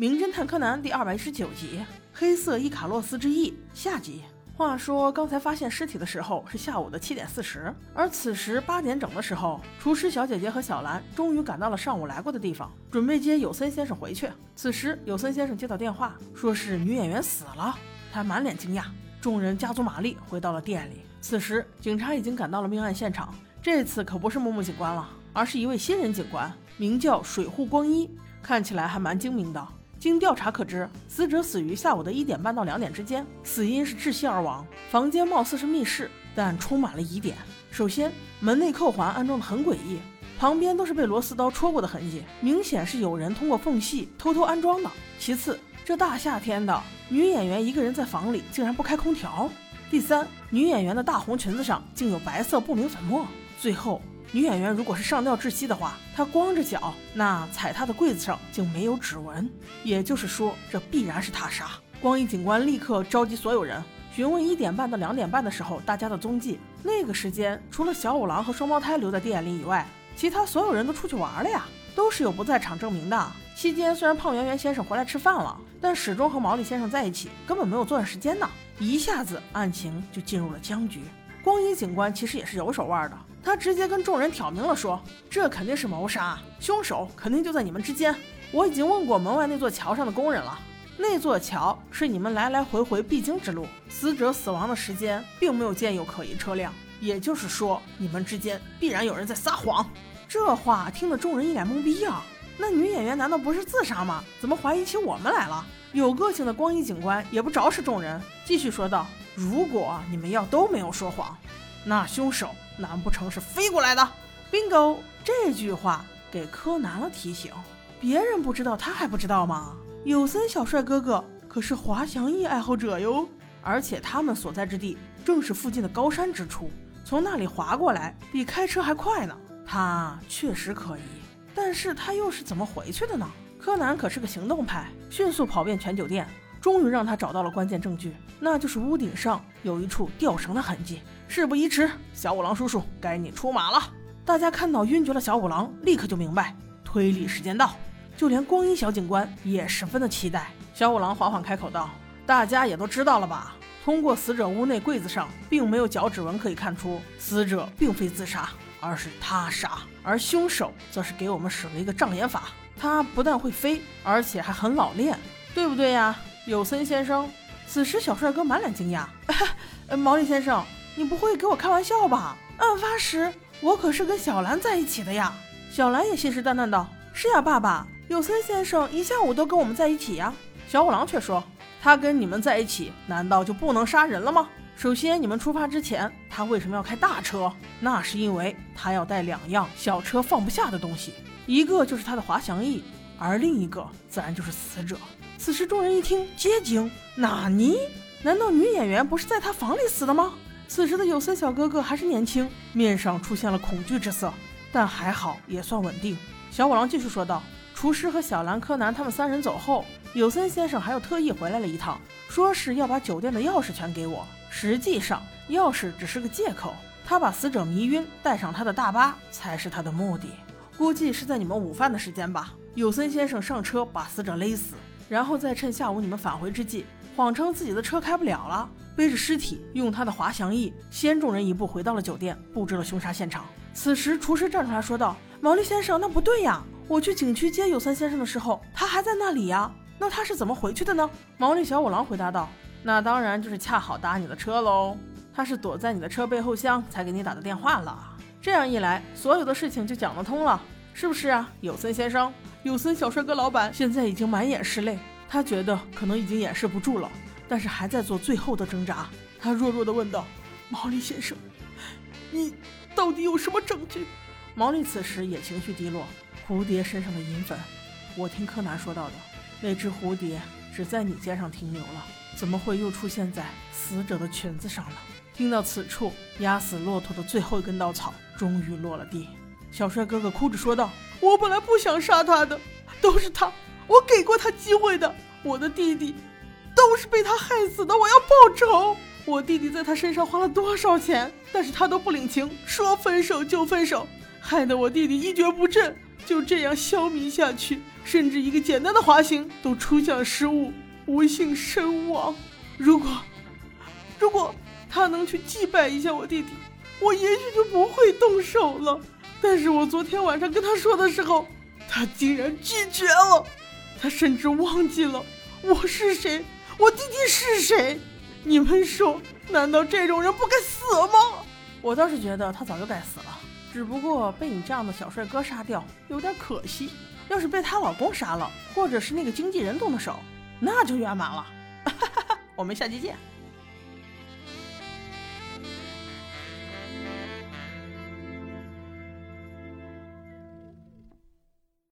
名侦探柯南》第二百一十九集《黑色伊卡洛斯之翼》下集。话说，刚才发现尸体的时候是下午的七点四十，而此时八点整的时候，厨师小姐姐和小兰终于赶到了上午来过的地方，准备接有森先生回去。此时，有森先生接到电话，说是女演员死了，他满脸惊讶。众人加足马力回到了店里。此时，警察已经赶到了命案现场，这次可不是木木警官了，而是一位新人警官，名叫水户光一，看起来还蛮精明的。经调查可知，死者死于下午的一点半到两点之间，死因是窒息而亡。房间貌似是密室，但充满了疑点。首先，门内扣环安装的很诡异，旁边都是被螺丝刀戳过的痕迹，明显是有人通过缝隙偷偷安装的。其次，这大夏天的，女演员一个人在房里竟然不开空调。第三，女演员的大红裙子上竟有白色不明粉末。最后。女演员如果是上吊窒息的话，她光着脚，那踩她的柜子上竟没有指纹，也就是说，这必然是他杀。光一警官立刻召集所有人，询问一点半到两点半的时候大家的踪迹。那个时间，除了小五郎和双胞胎留在店里以外，其他所有人都出去玩了呀，都是有不在场证明的。期间虽然胖圆圆先生回来吃饭了，但始终和毛利先生在一起，根本没有作案时间呢。一下子案情就进入了僵局。光一警官其实也是有手腕的。他直接跟众人挑明了说：“这肯定是谋杀，凶手肯定就在你们之间。我已经问过门外那座桥上的工人了，那座桥是你们来来回回必经之路。死者死亡的时间并没有见有可疑车辆，也就是说，你们之间必然有人在撒谎。”这话听得众人一脸懵逼啊！那女演员难道不是自杀吗？怎么怀疑起我们来了？有个性的光一警官也不着实众人，继续说道：“如果你们要都没有说谎。”那凶手难不成是飞过来的？Bingo！这句话给柯南了提醒，别人不知道，他还不知道吗？有森小帅哥哥可是滑翔翼爱好者哟，而且他们所在之地正是附近的高山之处，从那里滑过来比开车还快呢。他确实可疑，但是他又是怎么回去的呢？柯南可是个行动派，迅速跑遍全酒店。终于让他找到了关键证据，那就是屋顶上有一处吊绳的痕迹。事不宜迟，小五郎叔叔，该你出马了。大家看到晕厥的小五郎，立刻就明白推理时间到。就连光一小警官也十分的期待。小五郎缓缓开口道：“大家也都知道了吧？通过死者屋内柜子上并没有脚趾纹可以看出，死者并非自杀，而是他杀。而凶手则是给我们使了一个障眼法，他不但会飞，而且还很老练，对不对呀？”有森先生，此时小帅哥满脸惊讶。毛利先生，你不会给我开玩笑吧？案发时我可是跟小兰在一起的呀。小兰也信誓旦旦道：“是呀，爸爸，有森先生一下午都跟我们在一起呀。”小五郎却说：“他跟你们在一起，难道就不能杀人了吗？首先，你们出发之前，他为什么要开大车？那是因为他要带两样小车放不下的东西，一个就是他的滑翔翼，而另一个自然就是死者。”此时，众人一听，皆惊。纳尼？难道女演员不是在他房里死的吗？此时的有森小哥哥还是年轻，面上出现了恐惧之色，但还好，也算稳定。小五郎继续说道：“厨师和小兰、柯南他们三人走后，有森先生还有特意回来了一趟，说是要把酒店的钥匙全给我。实际上，钥匙只是个借口，他把死者迷晕，带上他的大巴才是他的目的。估计是在你们午饭的时间吧。有森先生上车把死者勒死。”然后再趁下午你们返回之际，谎称自己的车开不了了，背着尸体，用他的滑翔翼先众人一步回到了酒店，布置了凶杀现场。此时厨师站出来说道：“毛利先生，那不对呀！我去景区接有森先生的时候，他还在那里呀。那他是怎么回去的呢？”毛利小五郎回答道：“那当然就是恰好搭你的车喽。他是躲在你的车背后厢才给你打的电话了。这样一来，所有的事情就讲得通了，是不是啊，有森先生？”有森小帅哥老板现在已经满眼是泪，他觉得可能已经掩饰不住了，但是还在做最后的挣扎。他弱弱地问道：“毛利先生，你到底有什么证据？”毛利此时也情绪低落。蝴蝶身上的银粉，我听柯南说到的，那只蝴蝶只在你肩上停留了，怎么会又出现在死者的裙子上呢？听到此处，压死骆驼的最后一根稻草终于落了地。小帅哥哥哭着说道。我本来不想杀他的，都是他，我给过他机会的。我的弟弟都是被他害死的，我要报仇。我弟弟在他身上花了多少钱，但是他都不领情，说分手就分手，害得我弟弟一蹶不振，就这样消弭下去，甚至一个简单的滑行都出现了失误，不幸身亡。如果，如果他能去祭拜一下我弟弟，我也许就不会动手了。但是我昨天晚上跟他说的时候，他竟然拒绝了。他甚至忘记了我是谁，我弟弟是谁。你们说，难道这种人不该死吗？我倒是觉得他早就该死了，只不过被你这样的小帅哥杀掉，有点可惜。要是被她老公杀了，或者是那个经纪人动的手，那就圆满了。我们下期见。